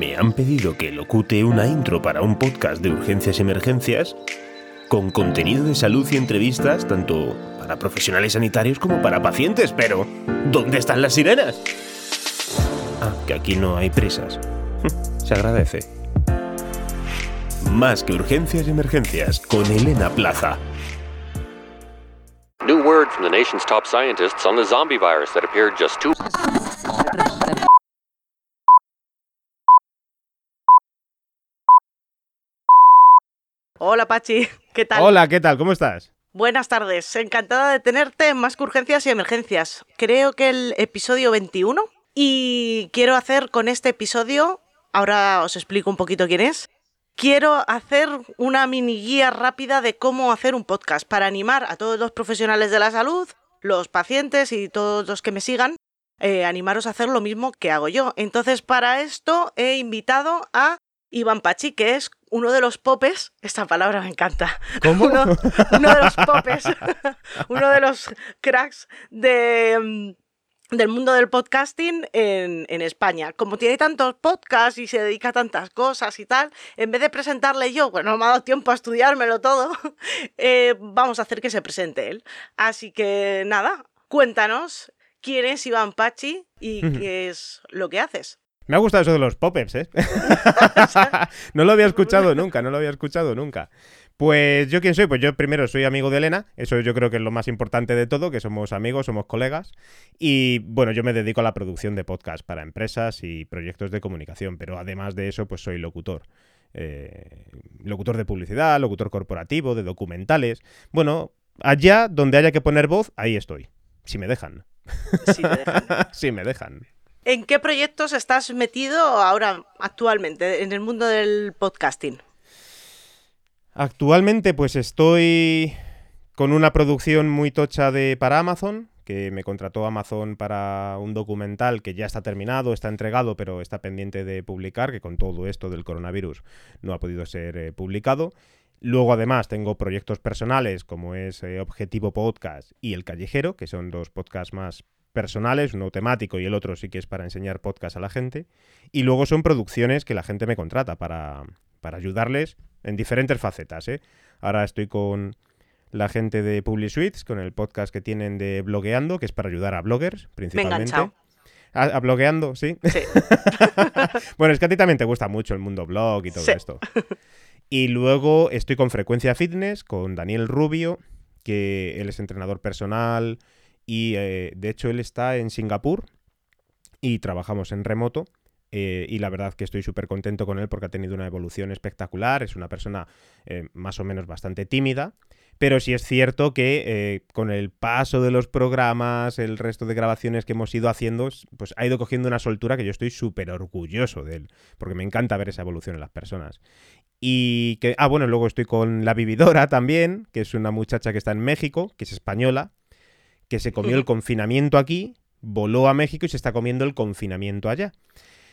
Me han pedido que locute una intro para un podcast de urgencias y emergencias con contenido de salud y entrevistas tanto para profesionales sanitarios como para pacientes, pero ¿dónde están las sirenas? Ah, que aquí no hay prisas. Se agradece. Más que urgencias y emergencias con Elena Plaza. New word from the nation's top scientists on the zombie virus that appeared just two. Hola Pachi, ¿qué tal? Hola, ¿qué tal? ¿Cómo estás? Buenas tardes, encantada de tenerte en Más que Urgencias y Emergencias. Creo que el episodio 21 y quiero hacer con este episodio, ahora os explico un poquito quién es, quiero hacer una mini guía rápida de cómo hacer un podcast para animar a todos los profesionales de la salud, los pacientes y todos los que me sigan, eh, animaros a hacer lo mismo que hago yo. Entonces, para esto he invitado a Iván Pachi, que es uno de los popes, esta palabra me encanta. ¿Cómo? Uno, uno de los popes, uno de los cracks de, mm, del mundo del podcasting en, en España. Como tiene tantos podcasts y se dedica a tantas cosas y tal, en vez de presentarle yo, bueno, no me ha dado tiempo a estudiármelo todo, eh, vamos a hacer que se presente él. Así que nada, cuéntanos quién es Iván Pachi y qué es lo que haces. Me ha gustado eso de los pop-ups, ¿eh? no lo había escuchado nunca, no lo había escuchado nunca. Pues yo quién soy, pues yo primero soy amigo de Elena, eso yo creo que es lo más importante de todo, que somos amigos, somos colegas, y bueno, yo me dedico a la producción de podcast para empresas y proyectos de comunicación, pero además de eso, pues soy locutor. Eh, locutor de publicidad, locutor corporativo, de documentales. Bueno, allá donde haya que poner voz, ahí estoy, si me dejan. Si te dejan. si me dejan. ¿En qué proyectos estás metido ahora, actualmente, en el mundo del podcasting? Actualmente, pues estoy con una producción muy tocha de para Amazon, que me contrató Amazon para un documental que ya está terminado, está entregado, pero está pendiente de publicar, que con todo esto del coronavirus no ha podido ser eh, publicado. Luego, además, tengo proyectos personales como es eh, Objetivo Podcast y El Callejero, que son dos podcasts más personales, uno temático y el otro sí que es para enseñar podcast a la gente. Y luego son producciones que la gente me contrata para, para ayudarles en diferentes facetas. ¿eh? Ahora estoy con la gente de PubliSuites, con el podcast que tienen de Blogueando, que es para ayudar a bloggers, principalmente. enganchado. ¿A, a blogueando, sí? Sí. bueno, es que a ti también te gusta mucho el mundo blog y todo Sí. esto. Y luego estoy con Frecuencia Fitness, con Daniel Rubio, que él es entrenador personal y eh, de hecho él está en Singapur y trabajamos en remoto. eh, y la verdad que estoy súper contento con él porque ha tenido una evolución espectacular. Es una persona eh, más o menos bastante tímida. Pero sí es cierto que con el paso de los programas, el resto de grabaciones que hemos ido haciendo, pues ha ido cogiendo una soltura que yo estoy súper orgulloso de él, porque me encanta ver esa evolución en las personas. Y que, ah, bueno, luego estoy con La Vividora también, que es una muchacha que está en México, que es española, que se comió el confinamiento aquí, voló a México y se está comiendo el confinamiento allá.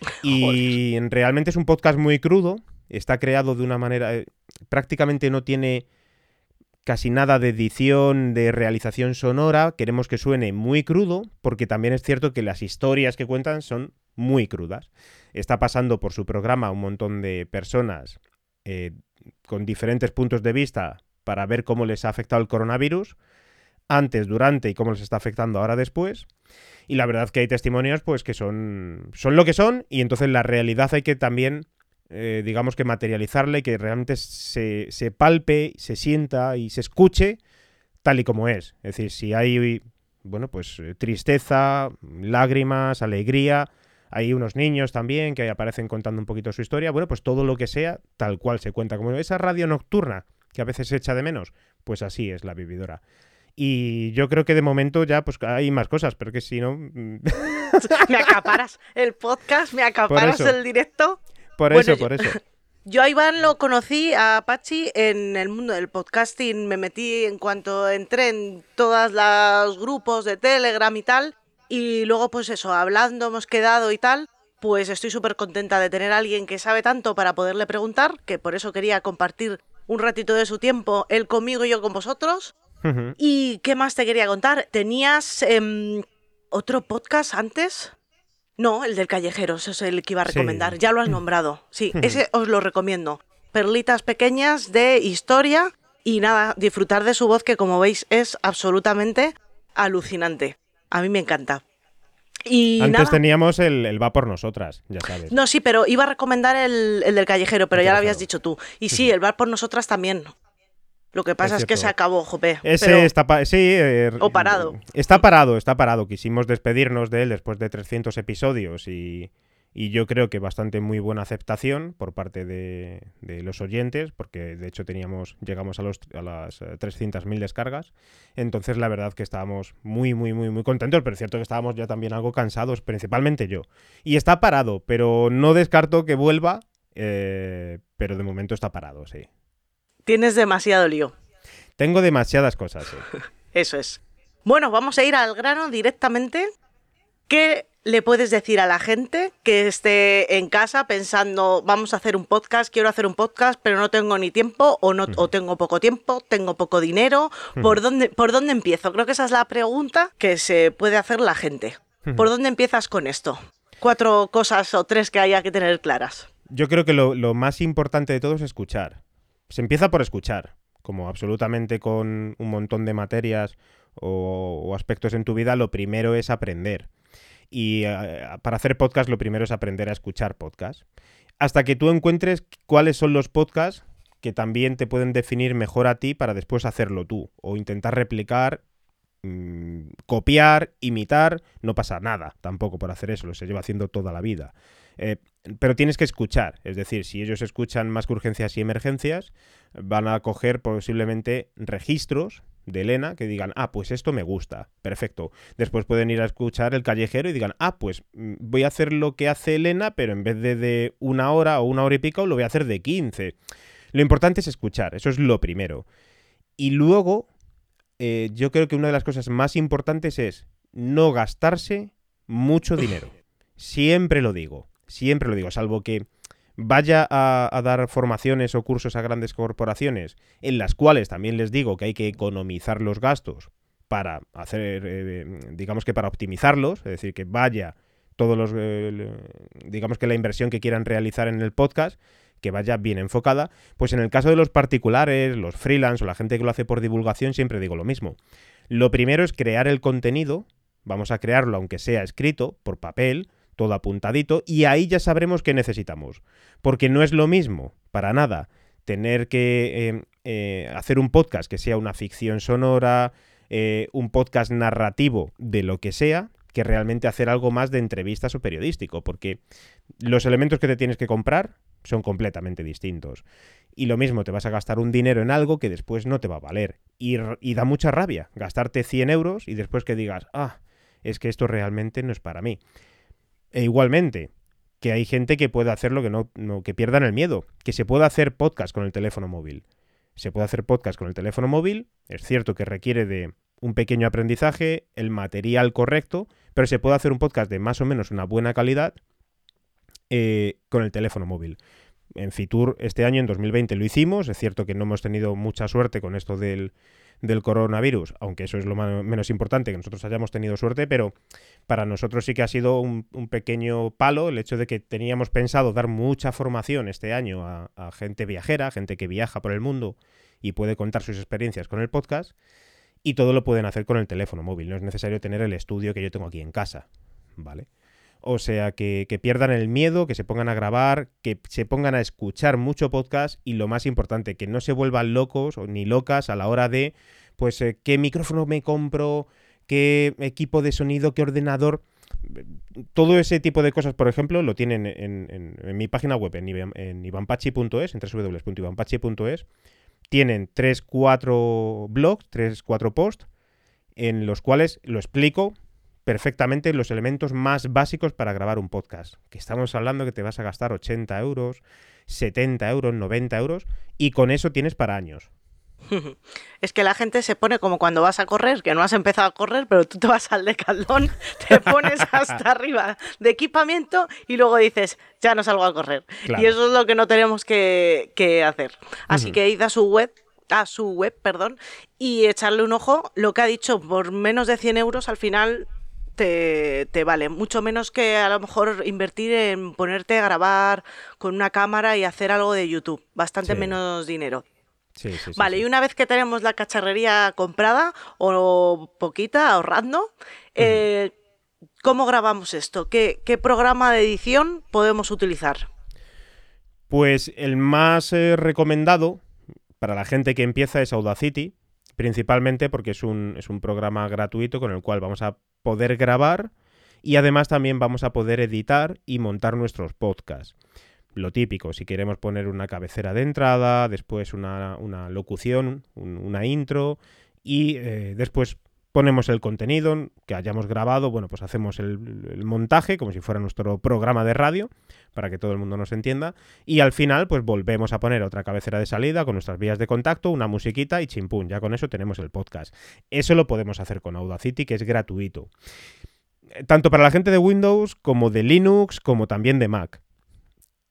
Y realmente es un podcast muy crudo, está creado de una manera, eh, prácticamente no tiene casi nada de edición, de realización sonora, queremos que suene muy crudo, porque también es cierto que las historias que cuentan son muy crudas. Está pasando por su programa un montón de personas eh, con diferentes puntos de vista para ver cómo les ha afectado el coronavirus. Antes, durante y cómo les está afectando ahora después. Y la verdad que hay testimonios pues que son, son lo que son y entonces la realidad hay que también, eh, digamos que materializarla y que realmente se, se palpe, se sienta y se escuche tal y como es. Es decir, si hay, bueno, pues eh, tristeza, lágrimas, alegría, hay unos niños también que aparecen contando un poquito su historia, bueno, pues todo lo que sea, tal cual se cuenta. Como esa radio nocturna que a veces se echa de menos, pues así es la vividora. Y yo creo que de momento ya pues hay más cosas, pero que si no... me acaparas el podcast, me acaparas el directo. Por eso, por eso. Yo a Iván lo conocí, a Pachi, en el mundo del podcasting. Me metí en cuanto entré en todos los grupos de Telegram y tal. Y luego, pues eso, hablando, hemos quedado y tal. Pues estoy súper contenta de tener a alguien que sabe tanto para poderle preguntar, que por eso quería compartir un ratito de su tiempo, él conmigo y yo con vosotros. ¿Y qué más te quería contar? ¿Tenías em, otro podcast antes? No, el del callejero, ese es el que iba a recomendar. Ya lo has nombrado. Sí, ese os lo recomiendo. Perlitas pequeñas de historia y nada, disfrutar de su voz que como veis es absolutamente alucinante. A mí me encanta. Y Antes teníamos el, va por nosotras, ya sabes. No, sí, pero iba a recomendar el, del callejero, pero ya lo habías dicho tú. Y sí, el va por nosotras también. Lo que pasa es, que se acabó, jope. Ese está sí, eh, o parado. Está parado, está parado. Quisimos despedirnos de él después de 300 episodios y, y yo creo que bastante muy buena aceptación por parte de, los oyentes, porque de hecho teníamos, llegamos a, los, a las 300.000 eh, descargas. Entonces la verdad que estábamos muy, muy, muy, muy contentos, pero es cierto que estábamos ya también algo cansados, principalmente yo. Y está parado, pero no descarto que vuelva, eh, pero de momento está parado, sí. Tienes demasiado lío. Tengo demasiadas cosas. Eso es. Bueno, vamos a ir al grano directamente. ¿Qué le puedes decir a la gente que esté en casa pensando, vamos a hacer un podcast, quiero hacer un podcast, pero no tengo ni tiempo o, no, tengo poco tiempo, tengo poco dinero? ¿Por, dónde, ¿Por dónde empiezo? Creo que esa es la pregunta que se puede hacer la gente. ¿Por dónde empiezas con esto? Cuatro cosas o tres que haya que tener claras. Yo creo que lo, más importante de todo es escuchar. Se empieza por escuchar, como absolutamente con un montón de materias o aspectos en tu vida, lo primero es aprender y eh, para hacer podcast lo primero es aprender a escuchar podcast. Hasta que tú encuentres cuáles son los podcasts que también te pueden definir mejor a ti para después hacerlo tú. O intentar replicar, mm, copiar, imitar. No pasa nada tampoco por hacer eso, lo se lleva haciendo toda la vida. Eh, pero tienes que escuchar, es decir, si ellos escuchan más que urgencias y emergencias, van a coger posiblemente registros de Elena que digan, ah, pues esto me gusta, perfecto. Después pueden ir a escuchar el callejero y digan, ah, pues mm, voy a hacer lo que hace Elena, pero en vez de de una hora o una hora y pico, lo voy a hacer de 15. Lo importante es escuchar, eso es lo primero. Y luego, eh, yo creo que una de las cosas más importantes es no gastarse mucho dinero. Siempre lo digo, siempre lo digo, salvo que vaya a, dar formaciones o cursos a grandes corporaciones, en las cuales también les digo que hay que economizar los gastos para hacer, eh, digamos que para optimizarlos, es decir, que vaya todos los, eh, digamos que la inversión que quieran realizar en el podcast, que vaya bien enfocada, pues en el caso de los particulares, los freelance o la gente que lo hace por divulgación, siempre digo lo mismo. Lo primero es crear el contenido, vamos a crearlo aunque sea escrito, por papel, todo apuntadito, y ahí ya sabremos qué necesitamos. Porque no es lo mismo, para nada, tener que em, eh, hacer un podcast que sea una ficción sonora, eh, un podcast narrativo de lo que sea, que realmente hacer algo más de entrevistas o periodístico, porque los elementos que te tienes que comprar son completamente distintos. Y lo mismo, te vas a gastar un dinero en algo que después no te va a valer. Y, y da mucha rabia gastarte 100 euros y después que digas, ah, es que esto realmente no es para mí. E igualmente, que hay gente que puede hacerlo que no, que pierdan el miedo, que se puede hacer podcast con el teléfono móvil. Se puede hacer podcast con el teléfono móvil, es cierto que requiere de un pequeño aprendizaje, el material correcto, pero se puede hacer un podcast de más o menos una buena calidad eh, con el teléfono móvil. En Fitur este año, en 2020, lo hicimos, es cierto que no hemos tenido mucha suerte con esto del, del coronavirus, aunque eso es lo menos importante, que nosotros hayamos tenido suerte, pero para nosotros sí que ha sido un, pequeño palo el hecho de que teníamos pensado dar mucha formación este año a, gente viajera, gente que viaja por el mundo y puede contar sus experiencias con el podcast. y todo lo pueden hacer con el teléfono móvil. No es necesario tener el estudio que yo tengo aquí en casa, ¿vale? O sea, que, que, pierdan el miedo, que se pongan a grabar, que se pongan a escuchar mucho podcast y lo más importante, que no se vuelvan locos ni locas a la hora de, pues, eh, qué micrófono me compro, qué equipo de sonido, qué ordenador. Todo ese tipo de cosas, por ejemplo, lo tienen en, en, mi página web, en, en ivanpachi.es, en www.ivanpachi.es. Tienen 3-4 blogs, 3-4 posts, en los cuales lo explico perfectamente los elementos más básicos para grabar un podcast. Que estamos hablando que te vas a gastar 80 euros, 70 euros, 90 euros, y con eso tienes para años. Es que la gente se pone como cuando vas a correr, que no has empezado a correr, pero tú te vas al decaldón, te pones hasta arriba de equipamiento y luego dices, ya no salgo a correr. Y eso es lo que no tenemos que, hacer. Así que id a su web a su web, perdón, y echarle un ojo. Lo que ha dicho, por menos de 100 euros al final te, vale. Mucho menos que a lo mejor invertir en ponerte a grabar con una cámara y hacer algo de YouTube. Bastante menos dinero vale, y una vez que tenemos la cacharrería comprada o poquita, ahorrando, eh, ¿cómo grabamos esto? ¿Qué, programa de edición podemos utilizar? Pues el más eh, recomendado para la gente que empieza es Audacity, principalmente porque es un, es un programa gratuito con el cual vamos a poder grabar y además también vamos a poder editar y montar nuestros podcasts. Lo típico, si queremos poner una cabecera de entrada, después una, locución, una intro y eh, después ponemos el contenido que hayamos grabado, bueno, pues hacemos el, montaje como si fuera nuestro programa de radio para que todo el mundo nos entienda y al final pues volvemos a poner otra cabecera de salida con nuestras vías de contacto, una musiquita y chimpún, ya con eso tenemos el podcast. Eso lo podemos hacer con Audacity que es gratuito. Tanto para la gente de Windows como de Linux como también de Mac.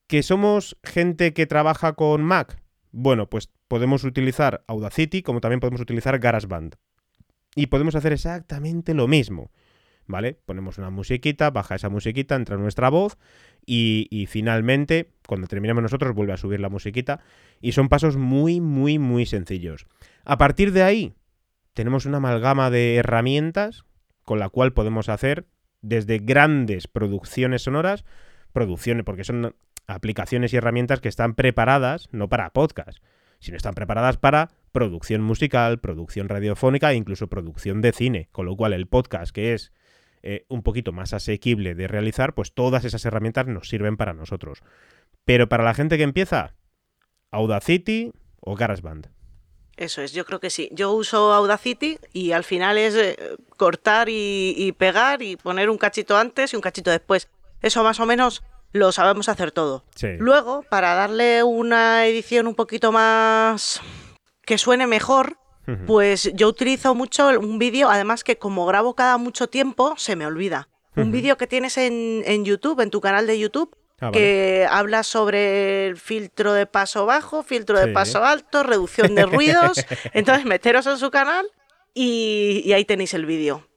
¿Que somos gente que trabaja con Mac? Bueno, pues podemos utilizar Audacity como también podemos utilizar GarageBand. Y podemos hacer exactamente lo mismo. ¿Vale? Ponemos una musiquita, baja esa musiquita, entra nuestra voz y, finalmente, cuando terminemos nosotros, vuelve a subir la musiquita. Y son pasos muy, muy, muy sencillos. A partir de ahí, tenemos una amalgama de herramientas con la cual podemos hacer desde grandes producciones sonoras, producciones, porque son aplicaciones y herramientas que están preparadas no para podcast, sino están preparadas para producción musical, producción radiofónica e incluso producción de cine, con lo cual el podcast que es eh, un poquito más asequible de realizar, pues todas esas herramientas nos sirven para nosotros. Pero para la gente que empieza, Audacity o GarageBand. Eso es, yo creo que sí. Yo uso Audacity y al final es eh, cortar y pegar y poner un cachito antes y un cachito después. Eso más o menos lo sabemos hacer todo. Luego, para darle una edición un poquito más que suene mejor, pues yo utilizo mucho un vídeo, además que como grabo cada mucho tiempo, se me olvida. Un vídeo que tienes en, en, YouTube, en tu canal de YouTube, ah, que habla sobre el filtro de paso bajo, filtro de paso alto, reducción de ruidos. Entonces, meteros en su canal y, ahí tenéis el vídeo.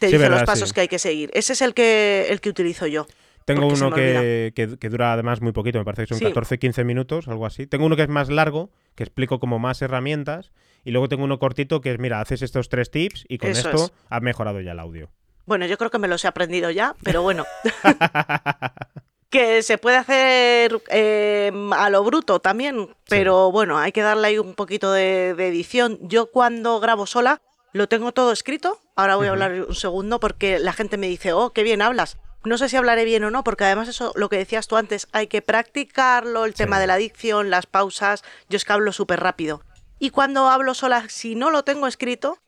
Te dice los pasos que hay que seguir. Ese es el que, el que utilizo yo. Tengo uno que, que, dura además muy poquito, me parece que son 14-15 minutos, algo así. Tengo uno que es más largo, que explico como más herramientas. Y luego tengo uno cortito que es, mira, haces estos tres tips y con esto has mejorado ya el audio. Bueno, yo creo que me los he aprendido ya, pero bueno. que se puede hacer eh, a lo bruto también, pero bueno, hay que darle ahí un poquito de, edición. Yo cuando grabo sola lo tengo todo escrito. Ahora voy a hablar un segundo porque la gente me dice, oh, qué bien hablas. No sé si hablaré bien o no, porque además eso, lo que decías tú antes, hay que practicarlo, el tema de la adicción, las pausas, yo es que hablo súper rápido. Y cuando hablo sola, si no lo tengo escrito,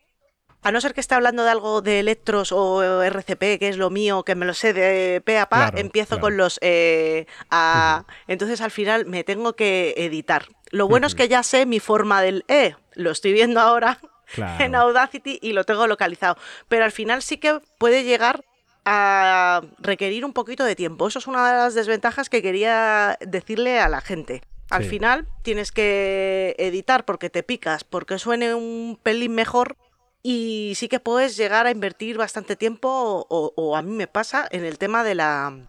a no ser que esté hablando de algo de electros o RCP, que es lo mío, que me lo sé de pe a pa, empiezo con los eh, a... Entonces al final me tengo que editar. Lo bueno es que ya sé mi forma del E, lo estoy viendo ahora en Audacity y lo tengo localizado. Pero al final sí que puede llegar a requerir un poquito de tiempo. Eso es una de las desventajas que quería decirle a la gente. Al final tienes que editar porque te picas, porque suene un pelín mejor y sí que puedes llegar a invertir bastante tiempo o, a mí me pasa en el tema de la,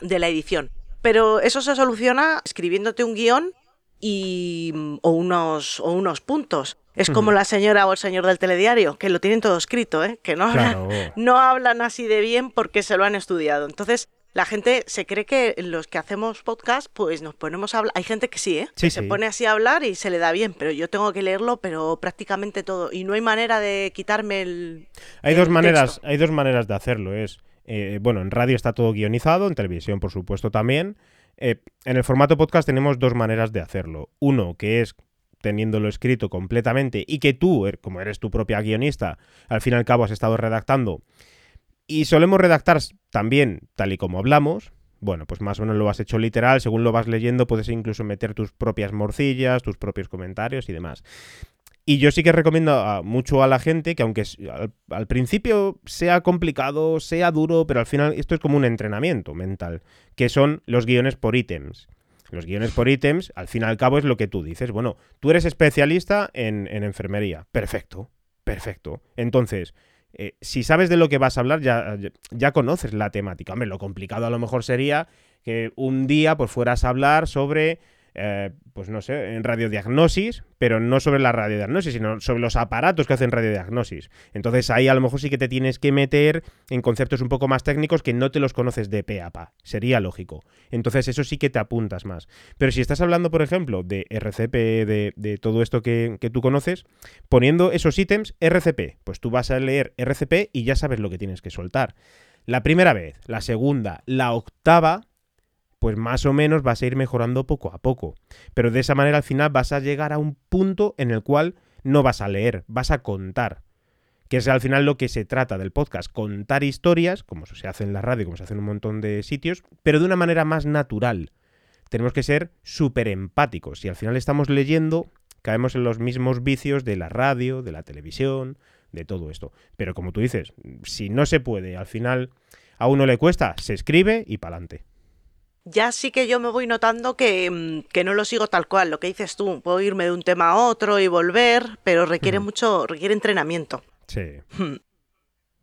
de la edición. Pero eso se soluciona escribiéndote un guion y, o, unos, o unos puntos. Es como la señora o el señor del telediario, que lo tienen todo escrito, ¿eh? que no hablan, no hablan así de bien porque se lo han estudiado. Entonces, la gente se cree que los que hacemos podcast, pues nos ponemos a hablar. Hay gente que sí, ¿eh? Sí, que se pone así a hablar y se le da bien, pero yo tengo que leerlo, pero prácticamente todo. Y no hay manera de quitarme el. Hay el dos maneras, texto. hay dos maneras de hacerlo. Es eh, bueno, en radio está todo guionizado, en televisión, por supuesto, también. Eh, en el formato podcast tenemos dos maneras de hacerlo. Uno, que es teniéndolo escrito completamente y que tú, er- como eres tu propia guionista, al fin y al cabo has estado redactando. Y solemos redactar también tal y como hablamos. Bueno, pues más o menos lo has hecho literal, según lo vas leyendo puedes incluso meter tus propias morcillas, tus propios comentarios y demás. Y yo sí que recomiendo mucho a la gente que aunque al, al principio sea complicado, sea duro, pero al final esto es como un entrenamiento mental, que son los guiones por ítems. Los guiones por ítems, al fin y al cabo, es lo que tú dices. Bueno, tú eres especialista en, en enfermería. Perfecto, perfecto. Entonces, eh, si sabes de lo que vas a hablar, ya, ya- ya conoces la temática. Hombre, lo complicado a lo mejor sería que un día pues fueras a hablar sobre, eh, pues no sé, en radiodiagnosis, pero no sobre la radiodiagnosis, sino sobre los aparatos que hacen radiodiagnosis. Entonces ahí a lo mejor sí que te tienes que meter en conceptos un poco más técnicos que no te los conoces de pe a pa. Sería lógico. Entonces eso sí que te apuntas más. Pero si estás hablando, por ejemplo, de RCP, de, de todo esto que, que tú conoces, poniendo esos ítems, RCP, pues tú vas a leer RCP y ya sabes lo que tienes que soltar. La primera vez, la segunda, la octava, pues más o menos vas a ir mejorando poco a poco. Pero de esa manera al final vas a llegar a un punto en el cual no vas a leer, vas a contar. Que es al final lo que se trata del podcast, contar historias, como se hace en la radio, como se hace en un montón de sitios, pero de una manera más natural. Tenemos que ser súper empáticos. Y al final estamos leyendo, caemos en los mismos vicios de la radio, de la televisión, de todo esto. Pero como tú dices, si no se puede, al final a uno le cuesta, se escribe y pa'lante. Ya sí que yo me voy notando que, mm, que no lo sigo tal cual, lo que dices tú. Puedo irme de un tema a otro y volver, pero requiere mucho, requiere entrenamiento. Sí.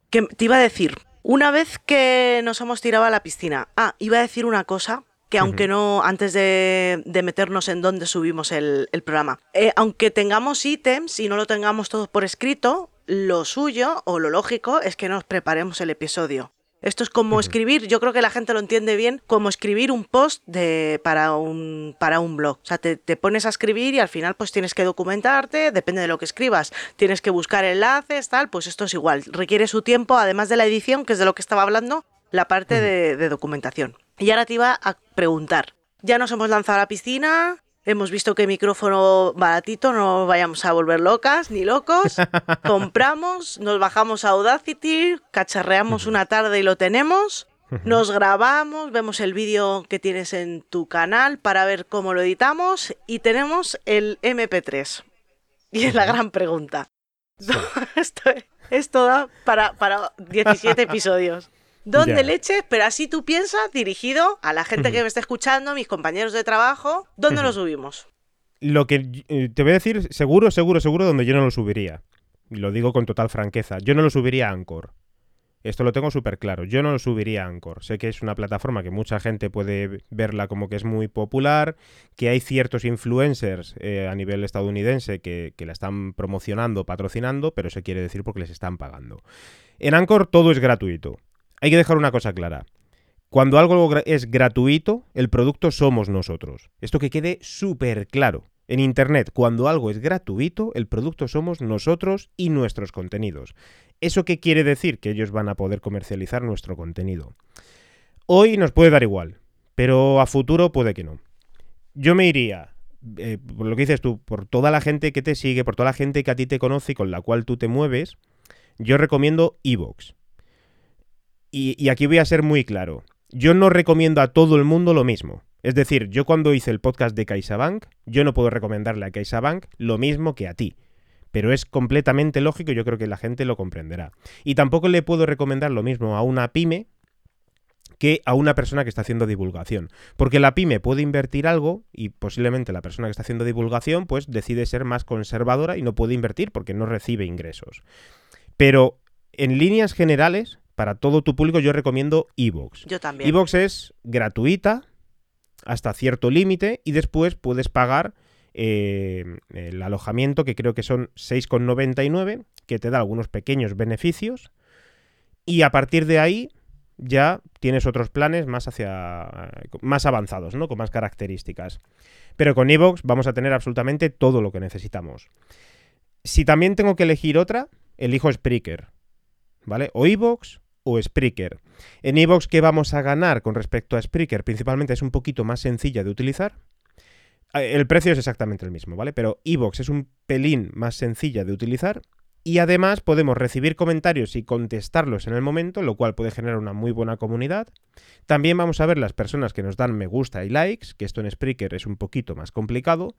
Que te iba a decir, una vez que nos hemos tirado a la piscina, ah, iba a decir una cosa que aunque no, antes de, de meternos en dónde subimos el, el programa, eh, aunque tengamos ítems y no lo tengamos todos por escrito, lo suyo o lo lógico es que nos preparemos el episodio. Esto es como escribir, yo creo que la gente lo entiende bien, como escribir un post de, para, un, para un blog. O sea, te, te pones a escribir y al final pues tienes que documentarte, depende de lo que escribas, tienes que buscar enlaces, tal, pues esto es igual. Requiere su tiempo, además de la edición, que es de lo que estaba hablando, la parte de, de documentación. Y ahora te iba a preguntar, ya nos hemos lanzado a la piscina, hemos visto que micrófono baratito, no vayamos a volver locas ni locos, compramos, nos bajamos a Audacity, cacharreamos una tarde y lo tenemos, nos grabamos, vemos el vídeo que tienes en tu canal para ver cómo lo editamos y tenemos el MP3. Y es la gran pregunta. Esto, esto da para, para 17 episodios. ¿Dónde Ya. leches? Pero así tú piensas, dirigido a la gente que me está escuchando, mis compañeros de trabajo, ¿dónde lo subimos? Lo que eh, te voy a decir, seguro, seguro, seguro, donde yo no lo subiría. Y lo digo con total franqueza. Yo no lo subiría a Anchor. Esto lo tengo súper claro. Yo no lo subiría a Anchor. Sé que es una plataforma que mucha gente puede verla como que es muy popular, que hay ciertos influencers eh, a nivel estadounidense que, que la están promocionando, patrocinando, pero se quiere decir porque les están pagando. En Anchor todo es gratuito. Hay que dejar una cosa clara. Cuando algo es gratuito, el producto somos nosotros. Esto que quede súper claro. En Internet, cuando algo es gratuito, el producto somos nosotros y nuestros contenidos. ¿Eso qué quiere decir? Que ellos van a poder comercializar nuestro contenido. Hoy nos puede dar igual, pero a futuro puede que no. Yo me iría, eh, por lo que dices tú, por toda la gente que te sigue, por toda la gente que a ti te conoce y con la cual tú te mueves, yo recomiendo Evox. Y, aquí voy a ser muy claro. Yo no recomiendo a todo el mundo lo mismo. Es decir, yo cuando hice el podcast de CaixaBank, yo no puedo recomendarle a CaixaBank lo mismo que a ti. Pero es completamente lógico yo creo que la gente lo comprenderá. Y tampoco le puedo recomendar lo mismo a una pyme que a una persona que está haciendo divulgación. Porque la pyme puede invertir algo y posiblemente la persona que está haciendo divulgación pues decide ser más conservadora y no puede invertir porque no recibe ingresos. Pero en líneas generales, para todo tu público yo recomiendo Evox. Yo también. Evox es gratuita hasta cierto límite y después puedes pagar eh, el alojamiento, que creo que son 6,99, que te da algunos pequeños beneficios. Y a partir de ahí ya tienes otros planes más hacia más avanzados, ¿no? Con más características. Pero con Evox vamos a tener absolutamente todo lo que necesitamos. Si también tengo que elegir otra, elijo Spreaker. ¿Vale? O Evox o Spreaker. En Evox, ¿qué vamos a ganar con respecto a Spreaker? Principalmente es un poquito más sencilla de utilizar. Eh, el precio es exactamente el mismo, ¿vale? Pero Evox es un pelín más sencilla de utilizar y además podemos recibir comentarios y contestarlos en el momento, lo cual puede generar una muy buena comunidad. También vamos a ver las personas que nos dan me gusta y likes, que esto en Spreaker es un poquito más complicado.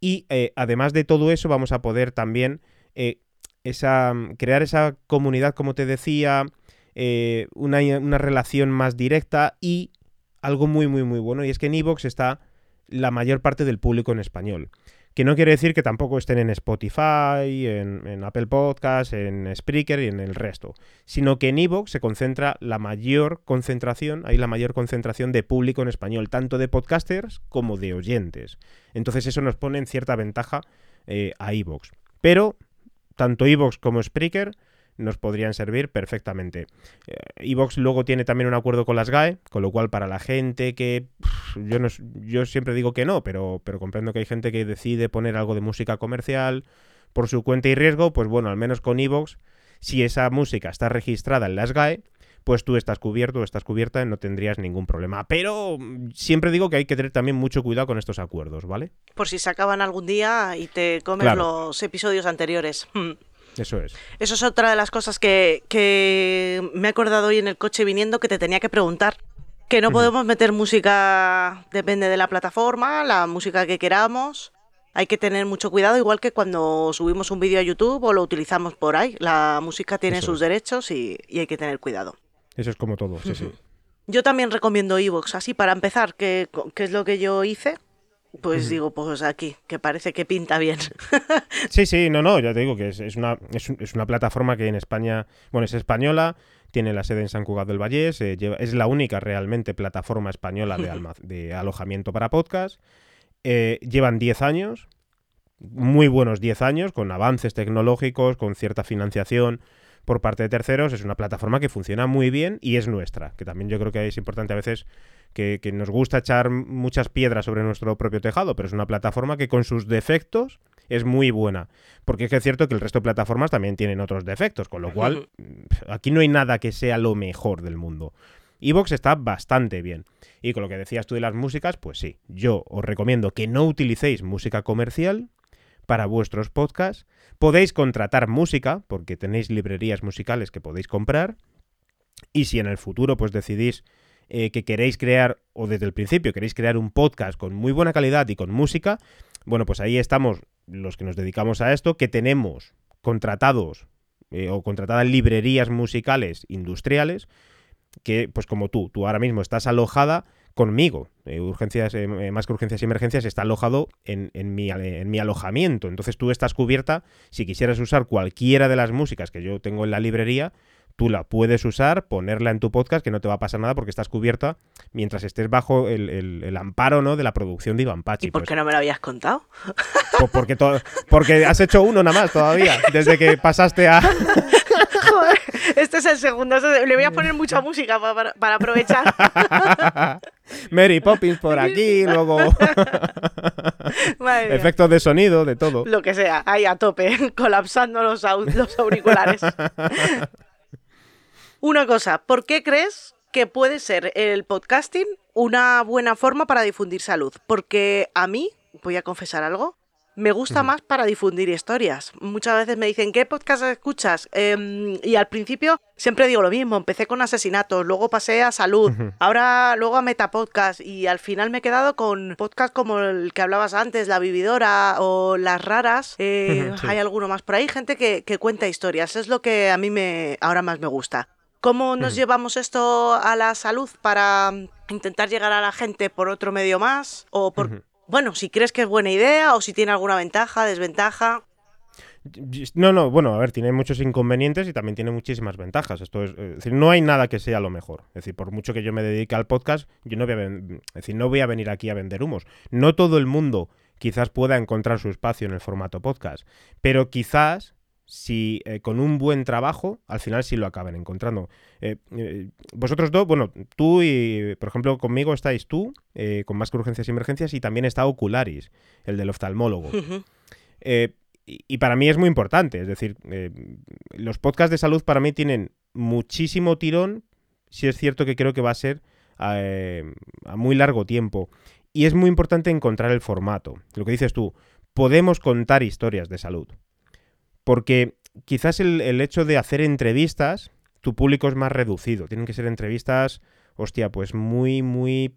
Y eh, además de todo eso, vamos a poder también eh, esa, crear esa comunidad, como te decía, eh, una, relación más directa y algo muy, muy, muy bueno. Y es que en Evox está la mayor parte del público en español. Que no quiere decir que tampoco estén en Spotify, en, Apple Podcasts, en Spreaker y en el resto, sino que en Evox se concentra la mayor concentración, hay la mayor concentración de público en español, tanto de podcasters como de oyentes. Entonces eso nos pone en cierta ventaja eh, a Evox. Pero tanto Evox como Spreaker nos podrían servir perfectamente. Eh, Evox luego tiene también un acuerdo con las GAE, con lo cual para la gente que yo no, yo siempre digo que no, pero, pero comprendo que hay gente que decide poner algo de música comercial por su cuenta y riesgo, pues bueno, al menos con Evox, si esa música está registrada en las GAE, pues tú estás cubierto o estás cubierta y no tendrías ningún problema. Pero siempre digo que hay que tener también mucho cuidado con estos acuerdos, ¿vale? Por si se acaban algún día y te comes los episodios anteriores. Eso es. Eso es otra de las cosas que, me he acordado hoy en el coche viniendo que te tenía que preguntar. Que no podemos meter música, depende de la plataforma, la música que queramos. Hay que tener mucho cuidado, igual que cuando subimos un vídeo a YouTube o lo utilizamos por ahí. La música tiene sus derechos y, hay que tener cuidado. Eso es como todo, sí, sí. Yo también recomiendo Evox, así para empezar, que, que es lo que yo hice. Pues digo, pues aquí, que parece que pinta bien. sí, sí, no, no, ya te digo que es, una, es, una plataforma que en España, bueno, es española, tiene la sede en San Cugat del Vallés, eh, es la única realmente plataforma española de, de alojamiento para podcast. Eh, llevan 10 años, muy buenos 10 años, con avances tecnológicos, con cierta financiación por parte de terceros. Es una plataforma que funciona muy bien y es nuestra, que también yo creo que es importante a veces que, nos gusta echar muchas piedras sobre nuestro propio tejado, pero es una plataforma que con sus defectos es muy buena. Porque es, que es cierto que el resto de plataformas también tienen otros defectos, con lo cual aquí no hay nada que sea lo mejor del mundo. Evox está bastante bien. Y con lo que decías tú de las músicas, pues sí, yo os recomiendo que no utilicéis música comercial para vuestros podcasts. Podéis contratar música, porque tenéis librerías musicales que podéis comprar. Y si en el futuro pues decidís eh, que queréis crear, o desde el principio queréis crear un podcast con muy buena calidad y con música, bueno, pues ahí estamos los que nos dedicamos a esto, que tenemos contratados eh, o contratadas librerías musicales industriales, que pues como tú, tú ahora mismo estás alojada conmigo. Eh, urgencias, más que urgencias y emergencias, está alojado en, mi, en, mi, alojamiento. Entonces tú estás cubierta, si quisieras usar cualquiera de las músicas que yo tengo en la librería, tú la puedes usar, ponerla en tu podcast, que no te va a pasar nada porque estás cubierta mientras estés bajo el, amparo ¿no? de la producción de Iván Pachi. ¿Y por pues. qué no me lo habías contado? Pues porque, porque has hecho uno nada más todavía, desde que pasaste a... Joder, este es el segundo. Le voy a poner mucha música para, aprovechar. Mary Poppins por aquí, luego efectos de sonido, de todo. Lo que sea, ahí a tope, colapsando los, los auriculares. Una cosa, ¿por qué crees que puede ser el podcasting una buena forma para difundir salud? Porque a mí, voy a confesar algo, me gusta más para difundir historias. Muchas veces me dicen, ¿qué podcast escuchas? Em, y al principio siempre digo lo mismo, empecé con asesinatos, luego pasé a salud, ahora luego a metapodcast y al final me he quedado con podcasts como el que hablabas antes, La Vividora o Las Raras. Eh, hay alguno más por ahí, gente que, que cuenta historias. Es lo que a mí me ahora más me gusta. ¿Cómo nos llevamos esto a la salud para mm, intentar llegar a la gente por otro medio más? O por, bueno, si crees que es buena idea o si tiene alguna ventaja, desventaja. No, no, bueno, a ver, tiene muchos inconvenientes y también tiene muchísimas ventajas. Esto es, decir, no hay nada que sea lo mejor. Es decir, por mucho que yo me dedique al podcast, yo no voy a, decir, no voy a venir aquí a vender humos. No todo el mundo quizás pueda encontrar su espacio en el formato podcast. Pero quizás si eh, con un buen trabajo, al final sí lo acaben encontrando. Eh, eh, vosotros dos, bueno, tú y, por ejemplo, conmigo estáis tú, con más que urgencias y emergencias, y también está Ocularis, el del oftalmólogo. y, y, para mí es muy importante, es decir, los podcasts de salud para mí tienen muchísimo tirón, si es cierto que creo que va a ser a muy largo tiempo. Y es muy importante encontrar el formato. Lo que dices tú, podemos contar historias de salud porque quizás el, hecho de hacer entrevistas, tu público es más reducido. Tienen que ser entrevistas, hostia, pues muy, muy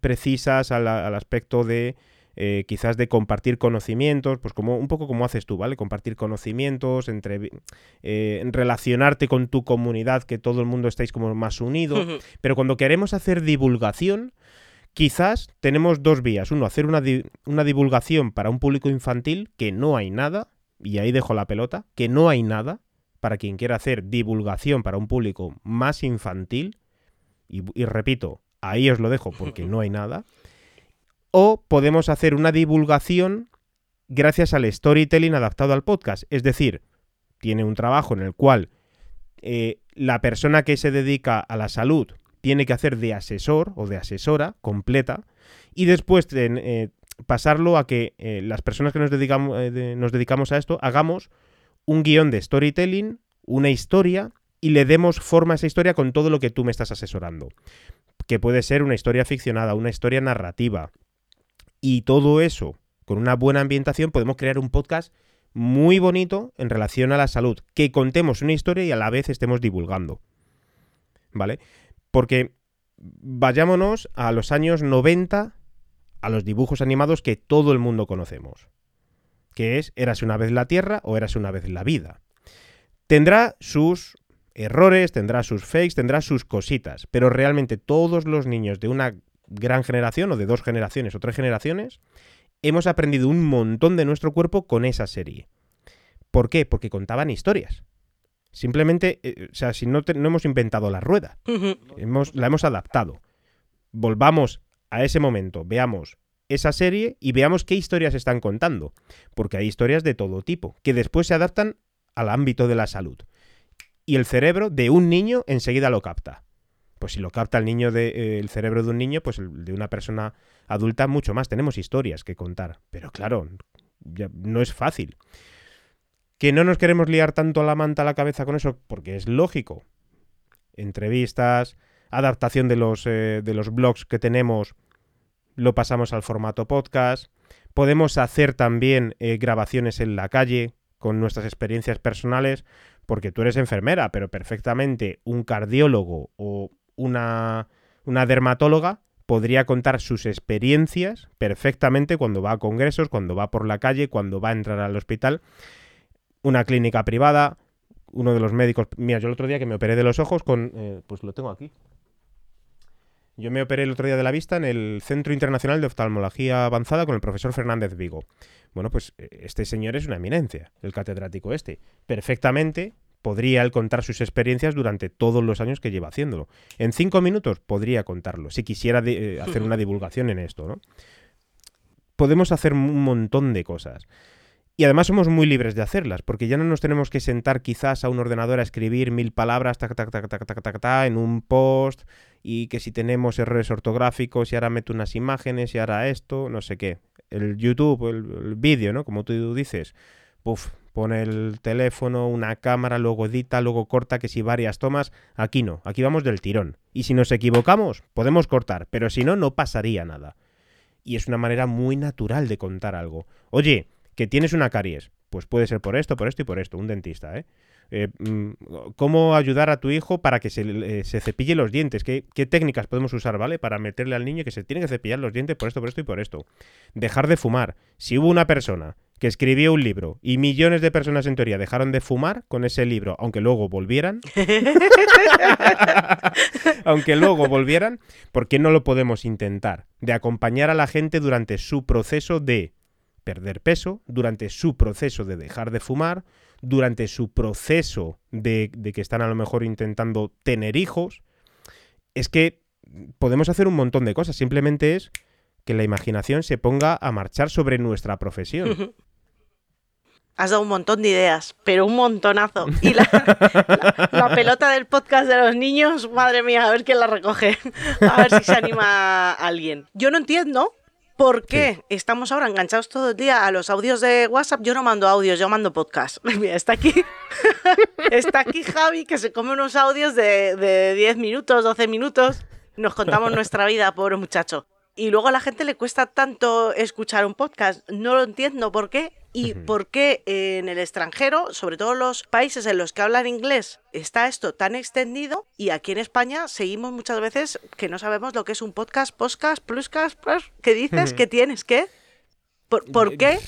precisas al, aspecto de eh, quizás de compartir conocimientos, pues como un poco como haces tú, ¿vale? Compartir conocimientos, entre, eh, relacionarte con tu comunidad, que todo el mundo estáis como más unidos. Pero cuando queremos hacer divulgación, quizás tenemos dos vías. Uno, hacer una, una divulgación para un público infantil, que no hay nada, y ahí dejo la pelota, que no hay nada para quien quiera hacer divulgación para un público más infantil, y, repito, ahí os lo dejo porque no hay nada, o podemos hacer una divulgación gracias al storytelling adaptado al podcast, es decir, tiene un trabajo en el cual eh, la persona que se dedica a la salud tiene que hacer de asesor o de asesora completa y después eh, pasarlo a que eh, las personas que nos dedicamos, eh, nos dedicamos a esto hagamos un guion de storytelling, una historia, y le demos forma a esa historia con todo lo que tú me estás asesorando. Que puede ser una historia ficcionada, una historia narrativa. Y todo eso, con una buena ambientación, podemos crear un podcast muy bonito en relación a la salud. Que contemos una historia y a la vez estemos divulgando. ¿Vale? Porque vayámonos a los años 90 a los dibujos animados que todo el mundo conocemos, que es Érase una vez la Tierra o Érase una vez la vida. Tendrá sus errores, tendrá sus fakes, tendrá sus cositas, pero realmente todos los niños de una gran generación o de dos generaciones o tres generaciones hemos aprendido un montón de nuestro cuerpo con esa serie. ¿Por qué? Porque contaban historias. Simplemente, eh, o sea, si no, no hemos inventado la rueda, hemos, la hemos adaptado. Volvamos a ese momento veamos esa serie y veamos qué historias están contando, porque hay historias de todo tipo, que después se adaptan al ámbito de la salud. Y el cerebro de un niño enseguida lo capta. Pues si lo capta el niño de, eh, el cerebro de un niño, pues el de una persona adulta mucho más. Tenemos historias que contar. Pero claro, no es fácil. Que no nos queremos liar tanto la manta a la cabeza con eso, porque es lógico. Entrevistas, adaptación de los, eh, de los blogs que tenemos, lo pasamos al formato podcast. Podemos hacer también eh, grabaciones en la calle con nuestras experiencias personales, porque tú eres enfermera, pero perfectamente un cardiólogo o una, una dermatóloga podría contar sus experiencias perfectamente cuando va a congresos, cuando va por la calle, cuando va a entrar al hospital. Una clínica privada, uno de los médicos. Mira, yo el otro día que me operé de los ojos con. Eh, pues lo tengo aquí. Yo me operé el otro día de la vista en el Centro Internacional de Oftalmología Avanzada con el profesor Fernández Vigo. Bueno, pues eh, este señor es una eminencia, el catedrático este. Perfectamente podría él contar sus experiencias durante todos los años que lleva haciéndolo. En cinco minutos podría contarlo, si quisiera eh, hacer una divulgación en esto, ¿no? Podemos hacer un montón de cosas. Y además somos muy libres de hacerlas, porque ya no nos tenemos que sentar quizás a un ordenador a escribir mil palabras tac, tac, tac, tac, tac, tac, tac, en un post, y que si tenemos errores ortográficos y ahora meto unas imágenes y ahora esto, no sé qué. El YouTube, el, vídeo, ¿no? Como tú dices, puf, pone el teléfono, una cámara, luego edita, luego corta, que si varias tomas, aquí no, aquí vamos del tirón. Y si nos equivocamos, podemos cortar, pero si no, no pasaría nada. Y es una manera muy natural de contar algo. Oye, que tienes una caries, pues puede ser por esto, por esto y por esto, un dentista, ¿eh? Eh, mm, cómo ayudar a tu hijo para que se, eh, cepille los dientes, ¿Qué, técnicas podemos usar, ¿vale? Para meterle al niño que se tiene que cepillar los dientes por esto, por esto y por esto. Dejar de fumar. Si hubo una persona que escribió un libro y millones de personas en teoría dejaron de fumar con ese libro, aunque luego volvieran, aunque luego volvieran, ¿por qué no lo podemos intentar? De acompañar a la gente durante su proceso de perder peso, durante su proceso de dejar de fumar, durante su proceso de, que están a lo mejor intentando tener hijos, es que podemos hacer un montón de cosas. Simplemente es que la imaginación se ponga a marchar sobre nuestra profesión. Has dado un montón de ideas, pero un montonazo. Y la, la- la pelota del podcast de los niños, madre mía, a ver quién la recoge. A ver si se anima alguien. Yo no entiendo por qué estamos ahora enganchados todo el día a los audios de WhatsApp. Yo no mando audios, yo mando podcast. Mira, está aquí. Está aquí Javi, que se come unos audios de, de 10 minutos, 12 minutos. Nos contamos nuestra vida, pobre muchacho. Y luego a la gente le cuesta tanto escuchar un podcast. No lo entiendo por qué. Y por qué en el extranjero, sobre todo los países en los que hablan inglés, está esto tan extendido. Y aquí en España seguimos muchas veces que no sabemos lo que es un podcast, podcast, pluscast, plus. ¿Qué dices? ¿Qué tienes? ¿Qué? ¿Por, por qué?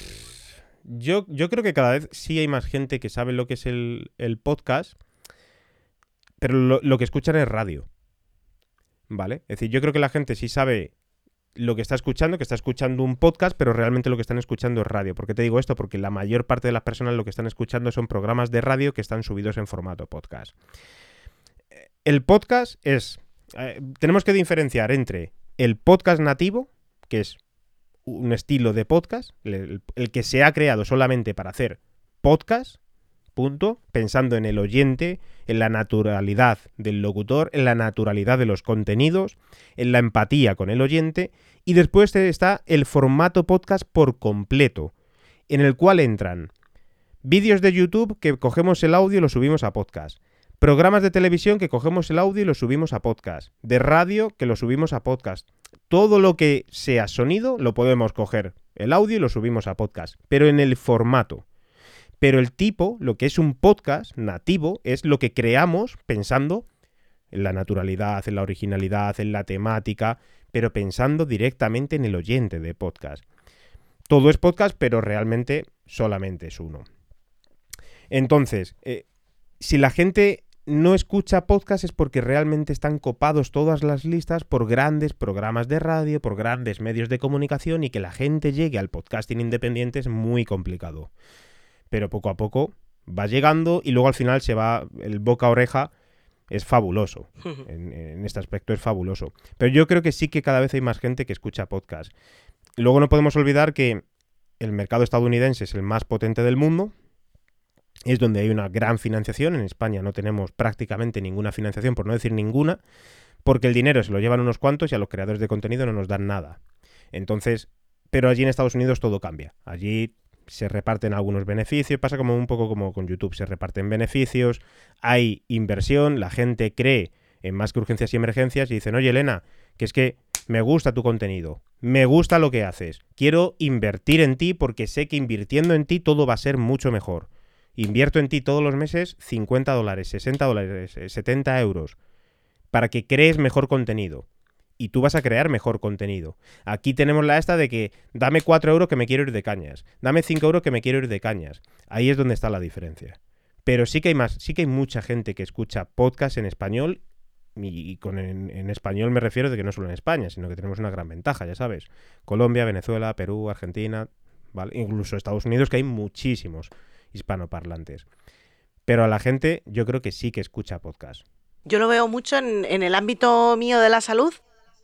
Yo, yo creo que cada vez sí hay más gente que sabe lo que es el, el podcast, pero lo, lo que escuchan es radio. ¿Vale? Es decir, yo creo que la gente sí sabe lo que está escuchando, que está escuchando un podcast, pero realmente lo que están escuchando es radio. ¿Por qué te digo esto? Porque la mayor parte de las personas lo que están escuchando son programas de radio que están subidos en formato podcast. El podcast es... eh, tenemos que diferenciar entre el podcast nativo, que es un estilo de podcast, el, el que se ha creado solamente para hacer podcast, punto, pensando en el oyente, en la naturalidad del locutor, en la naturalidad de los contenidos, en la empatía con el oyente, y después está el formato podcast por completo, en el cual entran vídeos de YouTube que cogemos el audio y lo subimos a podcast, programas de televisión que cogemos el audio y lo subimos a podcast, de radio que lo subimos a podcast. Todo lo que sea sonido lo podemos coger el audio y lo subimos a podcast, pero en el formato. Pero el tipo, lo que es un podcast nativo, es lo que creamos pensando en la naturalidad, en la originalidad, en la temática, pero pensando directamente en el oyente de podcast. Todo es podcast, pero realmente solamente es uno. Entonces, eh, si la gente no escucha podcast es porque realmente están copados todas las listas por grandes programas de radio, por grandes medios de comunicación y que la gente llegue al podcasting independiente es muy complicado. Pero poco a poco va llegando y luego al final se va el boca a oreja. Es fabuloso. En, en este aspecto es fabuloso. Pero yo creo que sí que cada vez hay más gente que escucha podcast. Luego no podemos olvidar que el mercado estadounidense es el más potente del mundo, es donde hay una gran financiación. En España no tenemos prácticamente ninguna financiación, por no decir ninguna, porque el dinero se lo llevan unos cuantos y a los creadores de contenido no nos dan nada. Entonces, pero allí en Estados Unidos todo cambia. Allí se reparten algunos beneficios, pasa como un poco como con YouTube, se reparten beneficios, hay inversión, la gente cree en más que urgencias y emergencias y dicen, oye Elena, que es que me gusta tu contenido, me gusta lo que haces, quiero invertir en ti porque sé que invirtiendo en ti todo va a ser mucho mejor. Invierto en ti todos los meses 50 dólares, 60 dólares, 70 euros, para que crees mejor contenido. Y tú vas a crear mejor contenido. Aquí tenemos la esta de que dame 4 euros que me quiero ir de cañas, dame 5 euros que me quiero ir de cañas. Ahí es donde está la diferencia. Pero sí que hay más, sí que hay mucha gente que escucha podcast en español y con en, español me refiero de que no solo en España, sino que tenemos una gran ventaja, ya sabes. Colombia, Venezuela, Perú, Argentina, incluso Estados Unidos, que hay muchísimos hispanoparlantes. Pero a la gente yo creo que sí que escucha podcast. Yo lo veo mucho en el ámbito mío de la salud.